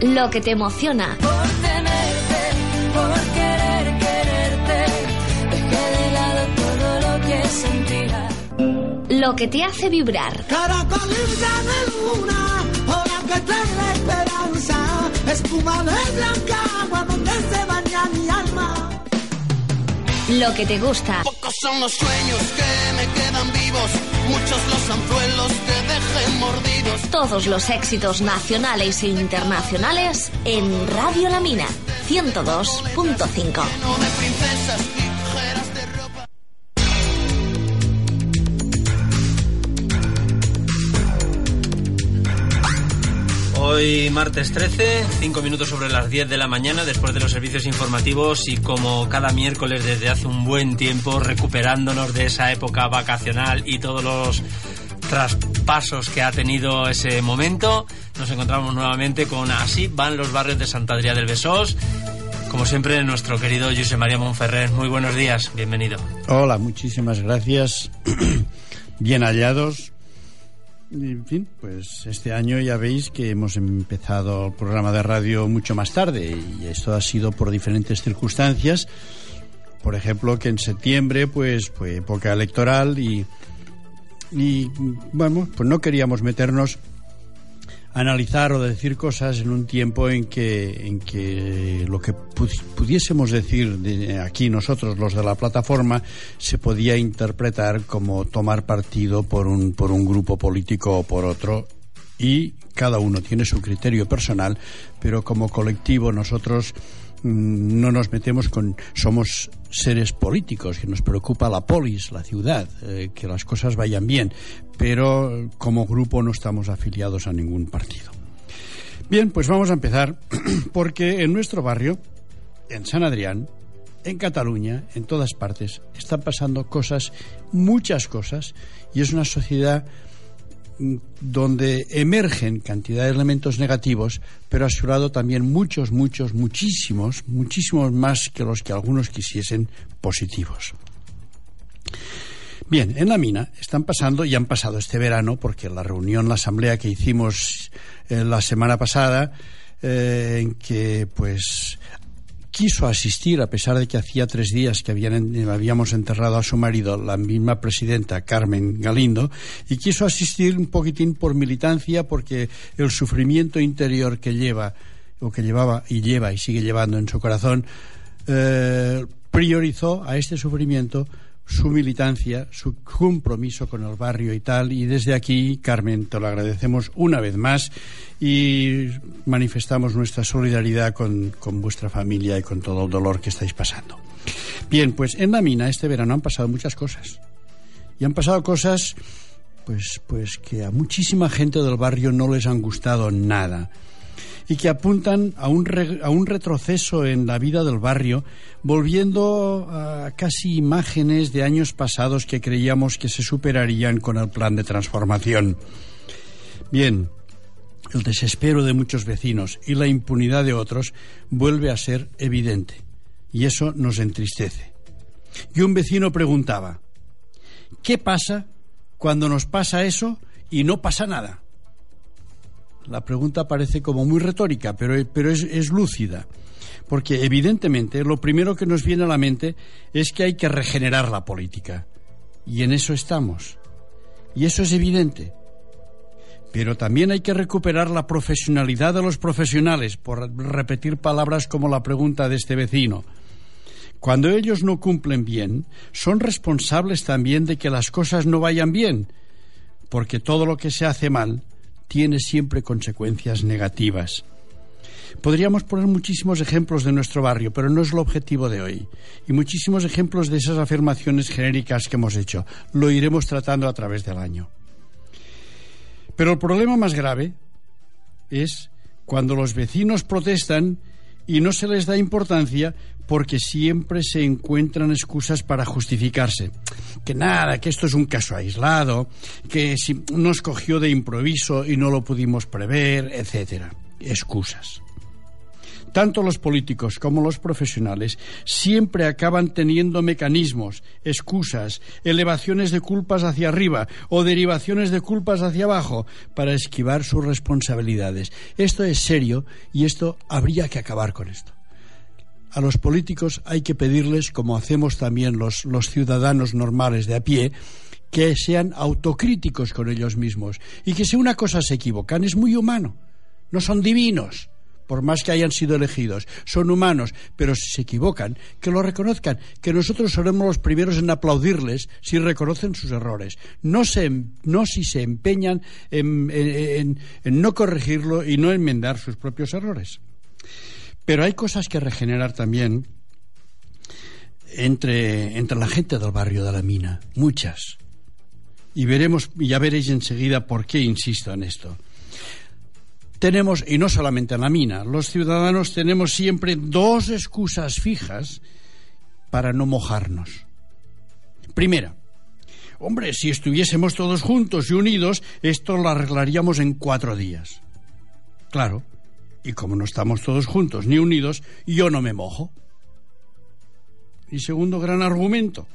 lo que te emociona. Por tenerte, por querer quererte, dejé de lado todo lo que sentía. Lo que te hace vibrar. Caracolita de luna, hora que trae la esperanza, espuma de blanca agua donde se baña mi alma. Lo que te gusta. Pocos son los sueños que me quedan vivos, muchos los anzuelos que dejen mordidos. Todos los éxitos nacionales e internacionales en Radio La Mina 102.5. Hoy martes 13, 5 minutos sobre las 10 de la mañana después de los servicios informativos y como cada miércoles desde hace un buen tiempo recuperándonos de esa época vacacional y todos los traspasos que ha tenido ese momento, nos encontramos nuevamente con Así van los barrios de Santa Adrià del Besós. Como siempre, nuestro querido José María Monferrer. Muy buenos días, bienvenido. Hola, muchísimas gracias. Bien hallados. En fin, pues este año ya veis que hemos empezado el programa de radio mucho más tarde y esto ha sido por diferentes circunstancias. Por ejemplo, que en septiembre pues fue época electoral y y bueno, pues no queríamos meternos analizar o decir cosas en un tiempo en que, en que lo que pu- pudiésemos decir de aquí nosotros, los de la plataforma, se podía interpretar como tomar partido por un, por un grupo político o por otro. Y cada uno tiene su criterio personal, pero como colectivo nosotros no nos metemos con somos seres políticos que nos preocupa la polis, la ciudad, eh, que las cosas vayan bien, pero como grupo no estamos afiliados a ningún partido. Bien, pues vamos a empezar porque en nuestro barrio, en San Adrián, en Cataluña, en todas partes, están pasando cosas, muchas cosas, y es una sociedad mm, donde emergen cantidad de elementos negativos, pero a su lado también muchos, muchos, muchísimos, muchísimos más que los que algunos quisiesen positivos. Bien, en la mina están pasando y han pasado este verano, porque la reunión, la asamblea que hicimos eh, la semana pasada, eh, en que pues quiso asistir, a pesar de que hacía tres días que habían, habíamos enterrado a su marido, la misma presidenta Carmen Galindo, y quiso asistir un poquitín por militancia, porque el sufrimiento interior que lleva, o que llevaba y lleva y sigue llevando en su corazón, eh, priorizó a este sufrimiento su militancia, su compromiso con el barrio y tal. Y desde aquí, Carmen, te lo agradecemos una vez más y manifestamos nuestra solidaridad con, con vuestra familia y con todo el dolor que estáis pasando. Bien, pues en la mina este verano han pasado muchas cosas. Y han pasado cosas pues, pues que a muchísima gente del barrio no les han gustado nada y que apuntan a un, re- a un retroceso en la vida del barrio, volviendo a casi imágenes de años pasados que creíamos que se superarían con el plan de transformación. Bien, el desespero de muchos vecinos y la impunidad de otros vuelve a ser evidente, y eso nos entristece. Y un vecino preguntaba, ¿qué pasa cuando nos pasa eso y no pasa nada? La pregunta parece como muy retórica, pero, pero es, es lúcida. Porque evidentemente lo primero que nos viene a la mente es que hay que regenerar la política. Y en eso estamos. Y eso es evidente. Pero también hay que recuperar la profesionalidad de los profesionales, por repetir palabras como la pregunta de este vecino. Cuando ellos no cumplen bien, son responsables también de que las cosas no vayan bien, porque todo lo que se hace mal tiene siempre consecuencias negativas. Podríamos poner muchísimos ejemplos de nuestro barrio, pero no es el objetivo de hoy. Y muchísimos ejemplos de esas afirmaciones genéricas que hemos hecho. Lo iremos tratando a través del año. Pero el problema más grave es cuando los vecinos protestan y no se les da importancia porque siempre se encuentran excusas para justificarse. Que nada, que esto es un caso aislado, que si nos cogió de improviso y no lo pudimos prever, etcétera. Excusas. tanto los políticos como los profesionales siempre acaban teniendo mecanismos, excusas, elevaciones de culpas hacia arriba o derivaciones de culpas hacia abajo para esquivar sus responsabilidades. Esto es serio y esto habría que acabar con esto. A los políticos hay que pedirles, como hacemos también los, ciudadanos normales de a pie, que sean autocríticos con ellos mismos y que si una cosa se equivocan es muy humano. No son divinos, por más que hayan sido elegidos. Son humanos, pero si se equivocan, que lo reconozcan, que nosotros seremos los primeros en aplaudirles si reconocen sus errores. No, se, no si se empeñan en no corregirlo y no enmendar sus propios errores. Pero hay cosas que regenerar también entre, entre la gente del barrio de la mina, muchas. Y veremos, ya veréis enseguida por qué insisto en esto. Tenemos, y no solamente en la mina, los ciudadanos tenemos siempre dos excusas fijas para no mojarnos. Primera, hombre, si estuviésemos todos juntos y unidos, esto lo arreglaríamos en cuatro días. Claro, y como no estamos todos juntos ni unidos, yo no me mojo. Y segundo gran argumento,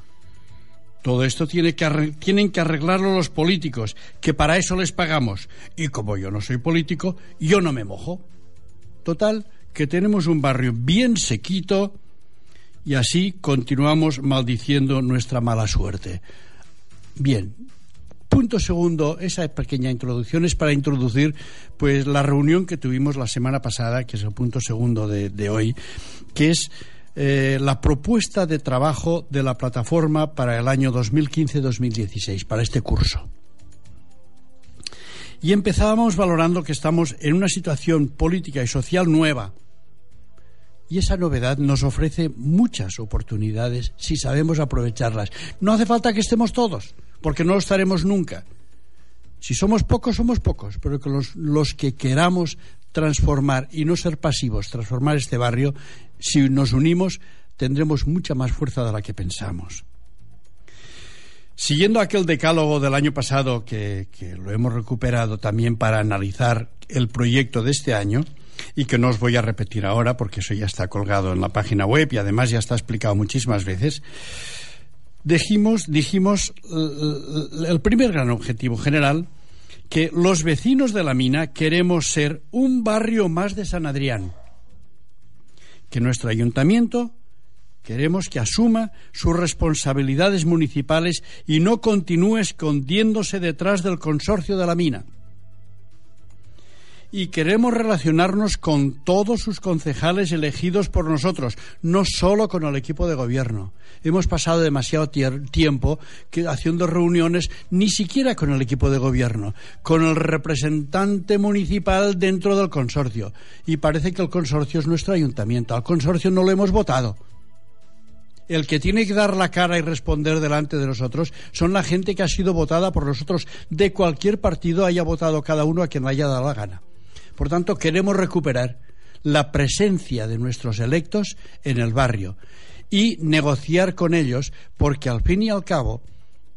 todo esto tiene que tienen que arreglarlo los políticos, que para eso les pagamos. Y como yo no soy político, yo no me mojo. Total, que tenemos un barrio bien sequito y así continuamos maldiciendo nuestra mala suerte. Bien, punto segundo, esa pequeña introducción es para introducir pues la reunión que tuvimos la semana pasada, que es el punto segundo de, hoy, que es eh, la propuesta de trabajo de la plataforma para el año 2015-2016, para este curso. Y empezábamos valorando que estamos en una situación política y social nueva. Y esa novedad nos ofrece muchas oportunidades si sabemos aprovecharlas. No hace falta que estemos todos, porque no lo estaremos nunca. Si somos pocos, somos pocos, pero que los, que queramos transformar y no ser pasivos, transformar este barrio, si nos unimos, tendremos mucha más fuerza de la que pensamos. Siguiendo aquel decálogo del año pasado, que, que, lo hemos recuperado también para analizar el proyecto de este año, y que no os voy a repetir ahora porque eso ya está colgado en la página web y además ya está explicado muchísimas veces, dijimos, dijimos el primer gran objetivo general, que los vecinos de la mina queremos ser un barrio más de San Adrián que nuestro ayuntamiento queremos que asuma sus responsabilidades municipales y no continúe escondiéndose detrás del consorcio de la mina. Y queremos relacionarnos con todos sus concejales elegidos por nosotros, no solo con el equipo de gobierno. Hemos pasado demasiado tiempo que, haciendo reuniones ni siquiera con el equipo de gobierno, con el representante municipal dentro del consorcio. Y parece que el consorcio es nuestro ayuntamiento. Al consorcio no lo hemos votado el que tiene que dar la cara y responder delante de nosotros son la gente que ha sido votada por nosotros de cualquier partido haya votado cada uno a quien haya dado la gana. Por tanto, queremos recuperar la presencia de nuestros electos en el barrio y negociar con ellos, porque al fin y al cabo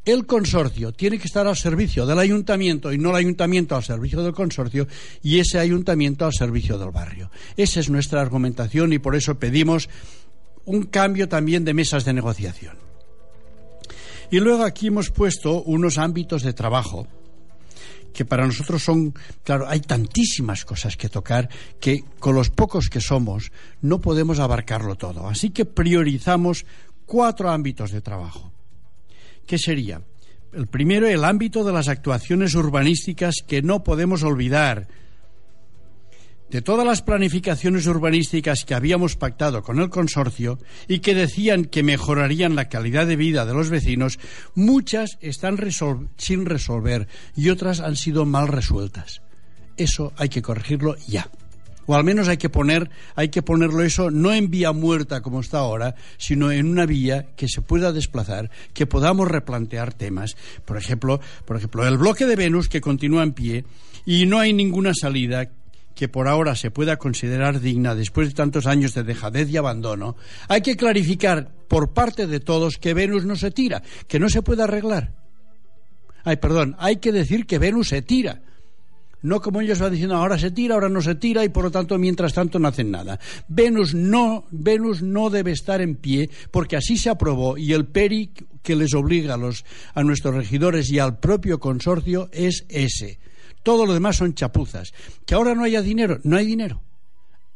el consorcio tiene que estar al servicio del ayuntamiento y no el ayuntamiento al servicio del consorcio y ese ayuntamiento al servicio del barrio. Esa es nuestra argumentación y por eso pedimos un cambio también de mesas de negociación. Y luego aquí hemos puesto unos ámbitos de trabajo que para nosotros son, claro, hay tantísimas cosas que tocar que con los pocos que somos no podemos abarcarlo todo. Así que priorizamos cuatro ámbitos de trabajo. ¿Qué sería? El primero, el ámbito de las actuaciones urbanísticas que no podemos olvidar, de todas las planificaciones urbanísticas que habíamos pactado con el consorcio y que decían que mejorarían la calidad de vida de los vecinos, muchas están sin resolver y otras han sido mal resueltas. Eso hay que corregirlo ya. O al menos hay que poner, hay que ponerlo eso no en vía muerta como está ahora, sino en una vía que se pueda desplazar, que podamos replantear temas. Por ejemplo, por ejemplo, el bloque de Venus que continúa en pie y no hay ninguna salida que por ahora se pueda considerar digna después de tantos años de dejadez y abandono, hay que clarificar por parte de todos que Venus no se tira, que no se puede arreglar. Ay, perdón, hay que decir que Venus se tira. No como ellos van diciendo ahora se tira, ahora no se tira y por lo tanto mientras tanto no hacen nada. Venus no, Venus no debe estar en pie porque así se aprobó y el PERI que les obliga a, los, a nuestros regidores y al propio consorcio es ese. Todo lo demás son chapuzas. Que ahora no haya dinero, no hay dinero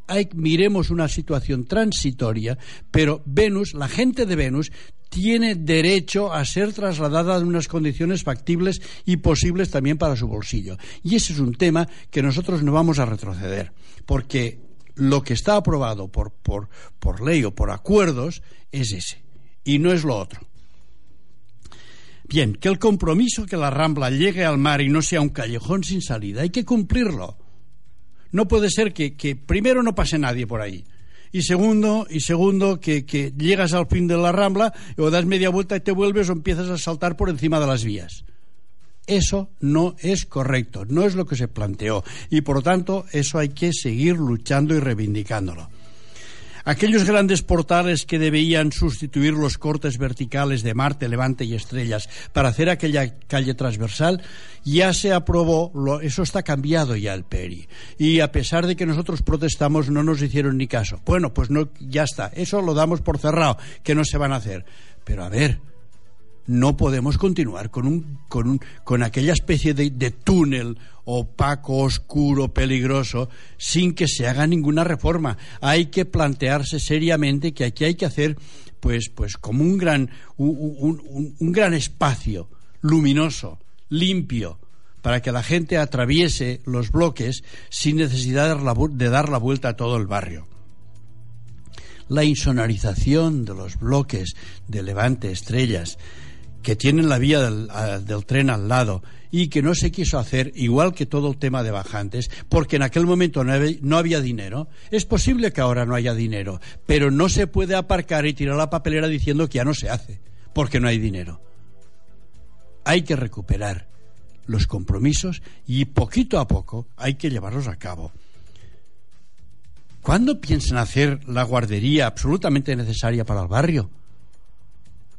hay, miremos una situación transitoria, pero Venus, la gente de Venus, tiene derecho a ser trasladada en unas condiciones factibles y posibles también para su bolsillo. Y ese es un tema que nosotros no vamos a retroceder, porque lo que está aprobado por, por, por ley o por acuerdos es ese, y no es lo otro. Bien, que el compromiso que la Rambla llegue al mar y no sea un callejón sin salida, hay que cumplirlo. No puede ser que, primero no pase nadie por ahí y segundo, y segundo que, que, llegas al fin de la rambla o das media vuelta y te vuelves o empiezas a saltar por encima de las vías. Eso no es correcto, no es lo que se planteó y por lo tanto eso hay que seguir luchando y reivindicándolo. Aquellos grandes portales que debían sustituir los cortes verticales de Marte, Levante y Estrellas para hacer aquella calle transversal, ya se aprobó, lo, eso está cambiado ya el PERI. Y a pesar de que nosotros protestamos, no nos hicieron ni caso. Bueno, pues no, ya está, eso lo damos por cerrado, que no se van a hacer. Pero a ver, no podemos continuar con, un, con, un, con aquella especie de, de, túnel opaco, oscuro, peligroso, sin que se haga ninguna reforma. Hay que plantearse seriamente que aquí hay que hacer, pues, pues como un gran, un, un, gran espacio luminoso, limpio, para que la gente atraviese los bloques sin necesidad de dar la vuelta a todo el barrio la insonorización de los bloques de Levante Estrellas, que tienen la vía del, tren al lado y que no se quiso hacer, igual que todo el tema de bajantes, porque en aquel momento no había, dinero. Es posible que ahora no haya dinero, pero no se puede aparcar y tirar la papelera diciendo que ya no se hace, porque no hay dinero. Hay que recuperar los compromisos y poquito a poco hay que llevarlos a cabo. ¿Cuándo piensan hacer la guardería absolutamente necesaria para el barrio?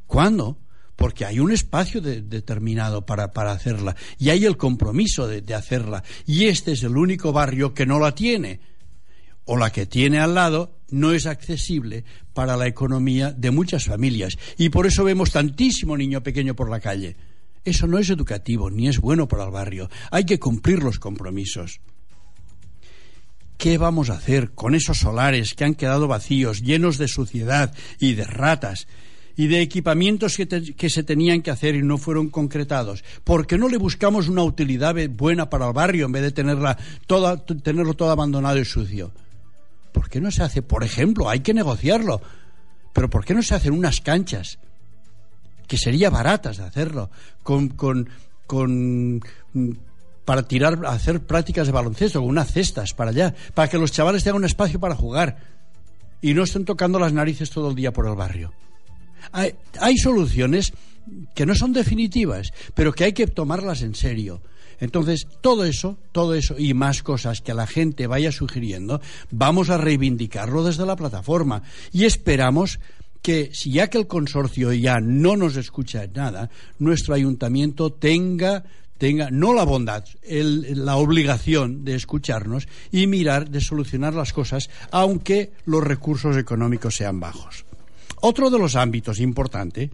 ¿Cuándo? Porque hay un espacio de, determinado para, para, hacerla y hay el compromiso de, de hacerla y este es el único barrio que no la tiene o la que tiene al lado no es accesible para la economía de muchas familias y por eso vemos tantísimo niño pequeño por la calle. Eso no es educativo ni es bueno para el barrio. Hay que cumplir los compromisos. ¿Qué vamos a hacer con esos solares que han quedado vacíos, llenos de suciedad y de ratas? Y de equipamientos que, te, que, se tenían que hacer y no fueron concretados. ¿Por qué no le buscamos una utilidad buena para el barrio en vez de tenerla toda, tenerlo todo abandonado y sucio? ¿Por qué no se hace? Por ejemplo, hay que negociarlo. Pero ¿por qué no se hacen unas canchas? Que sería baratas de hacerlo. Con, con para tirar, hacer prácticas de baloncesto, con unas cestas para allá, para que los chavales tengan un espacio para jugar y no estén tocando las narices todo el día por el barrio. Hay, soluciones que no son definitivas, pero que hay que tomarlas en serio. Entonces, todo eso, todo eso y más cosas que la gente vaya sugiriendo, vamos a reivindicarlo desde la plataforma y esperamos que si ya que el consorcio ya no nos escucha nada, nuestro ayuntamiento tenga tenga no la bondad, la obligación de escucharnos y mirar de solucionar las cosas, aunque los recursos económicos sean bajos. Otro de los ámbitos importante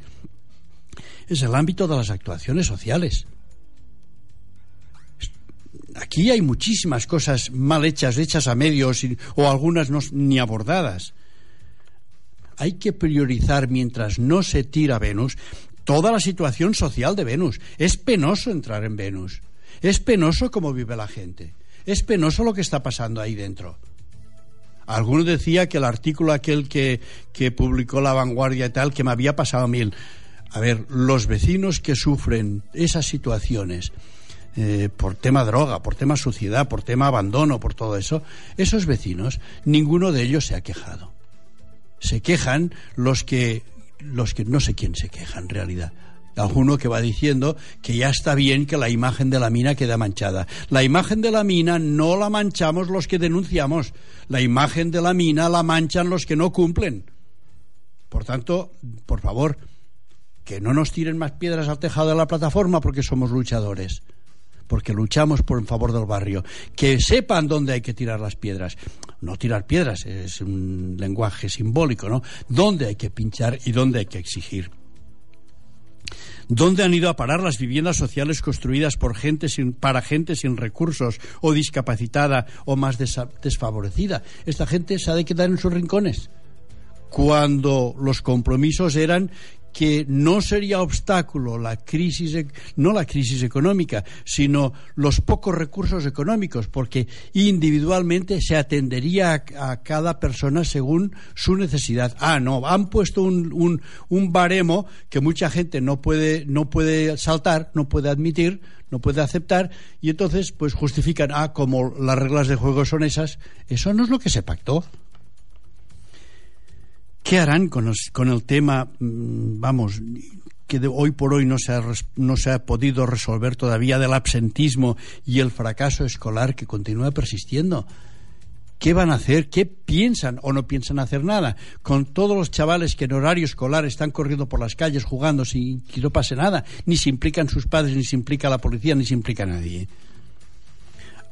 es el ámbito de las actuaciones sociales. Aquí hay muchísimas cosas mal hechas, hechas a medios o algunas no, ni abordadas. Hay que priorizar mientras no se tira Venus toda la situación social de Venus. Es penoso entrar en Venus. Es penoso cómo vive la gente. Es penoso lo que está pasando ahí dentro. Alguno decía que el artículo aquel que, que publicó La Vanguardia y tal, que me había pasado a mí. A ver, los vecinos que sufren esas situaciones, eh, por tema droga, por tema suciedad, por tema abandono, por todo eso, esos vecinos, ninguno de ellos se ha quejado. Se quejan los que, los que no sé quién se queja en realidad alguno que va diciendo que ya está bien que la imagen de la mina quede manchada. La imagen de la mina no la manchamos los que denunciamos, la imagen de la mina la manchan los que no cumplen. Por tanto, por favor, que no nos tiren más piedras al tejado de la plataforma porque somos luchadores. porque luchamos por en favor del barrio, que sepan dónde hay que tirar las piedras. No tirar piedras, es un lenguaje simbólico, ¿no? Dónde hay que pinchar y dónde hay que exigir. ¿Dónde han ido a parar las viviendas sociales construidas por gente sin, para gente sin recursos o discapacitada o más desfavorecida? Esta gente se ha de quedar en sus rincones. Cuando los compromisos eran que no sería obstáculo la crisis, e, no la crisis económica, sino los pocos recursos económicos, porque individualmente se atendería a, cada persona según su necesidad. Ah, no, han puesto un, un, un baremo que mucha gente no puede, no puede saltar, no puede admitir, no puede aceptar, y entonces pues justifican, ah, como las reglas de juego son esas, eso no es lo que se pactó. ¿Qué harán con, el tema, mmm, vamos, que de hoy por hoy no se, ha, no se ha podido resolver todavía del absentismo y el fracaso escolar que continúa persistiendo? ¿Qué van a hacer? ¿Qué piensan o no piensan hacer nada? Con todos los chavales que en horario escolar están corriendo por las calles jugando sin que no pase nada, ni se implican sus padres, ni se implica la policía, ni se implica nadie.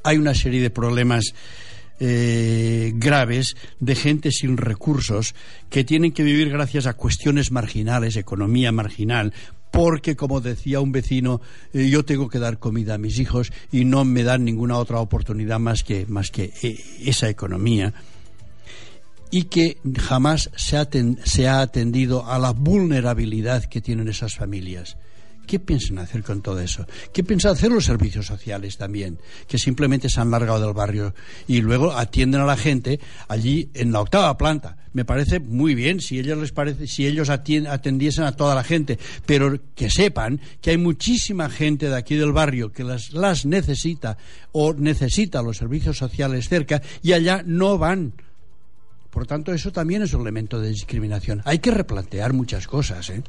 Hay una serie de problemas eh, graves de gente sin recursos que tienen que vivir gracias a cuestiones marginales, economía marginal, porque, como decía un vecino, eh, yo tengo que dar comida a mis hijos y no me dan ninguna otra oportunidad más que, más que eh, esa economía y que jamás se se ha atendido a la vulnerabilidad que tienen esas familias. ¿Qué piensan hacer con todo eso? ¿Qué piensan hacer los servicios sociales también? Que simplemente se han largado del barrio y luego atienden a la gente allí en la octava planta. Me parece muy bien si ellos les parece, si ellos atendiesen a toda la gente, pero que sepan que hay muchísima gente de aquí del barrio que las, las necesita o necesita los servicios sociales cerca y allá no van. Por tanto, eso también es un elemento de discriminación. Hay que replantear muchas cosas, ¿eh?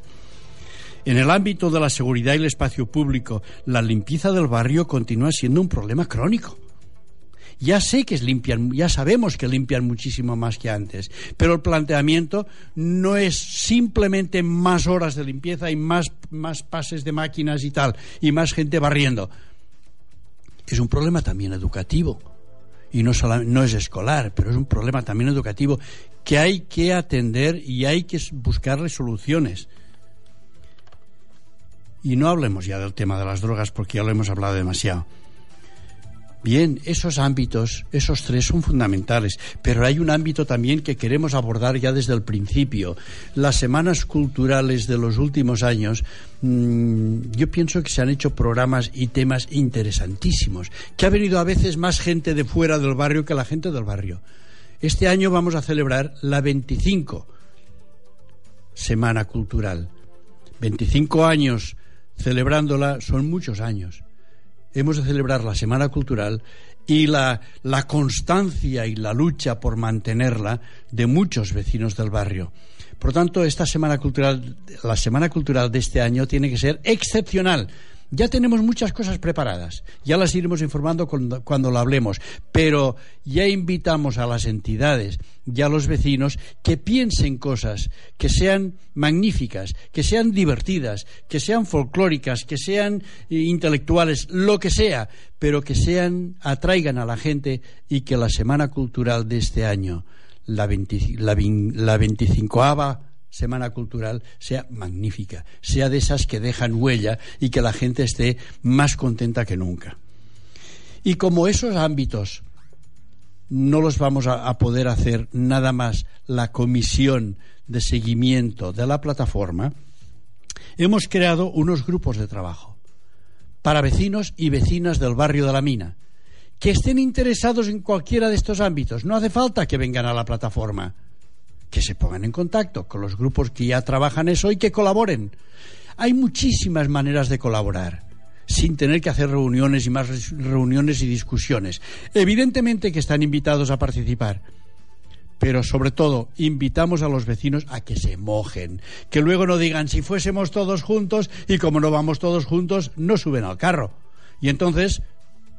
En el ámbito de la seguridad y el espacio público, la limpieza del barrio continúa siendo un problema crónico. Ya sé que limpian, ya sabemos que limpian muchísimo más que antes, pero el planteamiento no es simplemente más horas de limpieza y más, más pases de máquinas y tal, y más gente barriendo. Es un problema también educativo. Y no, solo, no es escolar, pero es un problema también educativo que hay que atender y hay que buscarle soluciones. Y no hablemos ya del tema de las drogas porque ya lo hemos hablado demasiado. Bien, esos ámbitos, esos tres son fundamentales, pero hay un ámbito también que queremos abordar ya desde el principio. Las semanas culturales de los últimos años, mmm, yo pienso que se han hecho programas y temas interesantísimos, que ha venido a veces más gente de fuera del barrio que la gente del barrio. Este año vamos a celebrar la 25 Semana Cultural. 25 años celebrándola son muchos años. Hemos de celebrar la Semana Cultural y la, la, constancia y la lucha por mantenerla de muchos vecinos del barrio. Por tanto, esta Semana Cultural, la Semana Cultural de este año tiene que ser excepcional ya tenemos muchas cosas preparadas, ya las iremos informando cuando, cuando lo hablemos, pero ya invitamos a las entidades y a los vecinos que piensen cosas que sean magníficas, que sean divertidas, que sean folclóricas, que sean eh, intelectuales, lo que sea, pero que sean atraigan a la gente y que la Semana Cultural de este año, la, 20, la, la 25 Semana Cultural sea magnífica, sea de esas que dejan huella y que la gente esté más contenta que nunca. Y como esos ámbitos no los vamos a, a poder hacer nada más la comisión de seguimiento de la plataforma, hemos creado unos grupos de trabajo para vecinos y vecinas del barrio de la mina que estén interesados en cualquiera de estos ámbitos. No hace falta que vengan a la plataforma que se pongan en contacto con los grupos que ya trabajan eso y que colaboren. Hay muchísimas maneras de colaborar sin tener que hacer reuniones y más reuniones y discusiones. Evidentemente que están invitados a participar, pero sobre todo invitamos a los vecinos a que se mojen, que luego no digan si fuésemos todos juntos y como no vamos todos juntos no suben al carro. Y entonces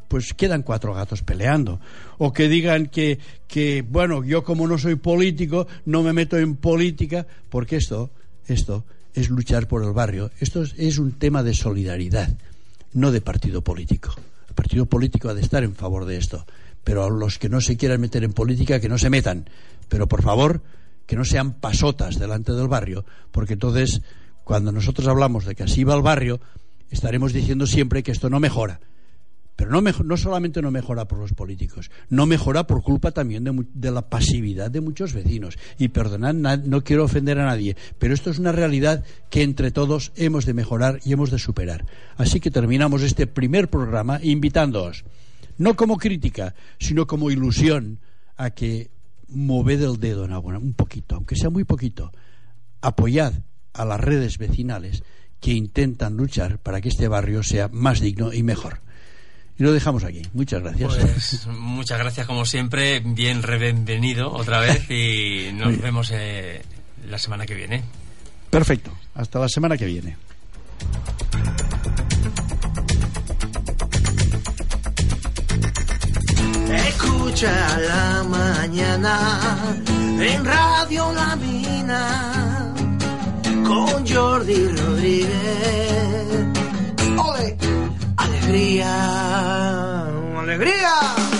pues quedan cuatro gatos peleando. O que digan que, que, bueno, yo como no soy político, no me meto en política, porque esto, esto es luchar por el barrio. Esto es, es un tema de solidaridad, no de partido político. su partido político ha de estar en favor de esto. Pero a los que no se quieran meter en política, que no se metan. Pero por favor, que no sean pasotas delante del barrio, porque entonces, cuando nosotros hablamos de que así va el barrio, estaremos diciendo siempre que esto no mejora. Pero no, no solamente no mejora por los políticos, no mejora por culpa también de, la pasividad de muchos vecinos. Y perdonad, na- no quiero ofender a nadie, pero esto es una realidad que entre todos hemos de mejorar y hemos de superar. Así que terminamos este primer programa invitándoos, no como crítica, sino como ilusión, a que moved el dedo en alguna, un poquito, aunque sea muy poquito, apoyad a las redes vecinales que intentan luchar para que este barrio sea más digno y mejor. Y lo dejamos aquí. Muchas gracias. Pues muchas gracias como siempre, bien bienvenido otra vez y nos vemos eh, la semana que viene. Perfecto. Hasta la semana que viene. Escucha la mañana en Radio La Mina con Jordi Rodríguez. ¡Alegría! ¡Alegría!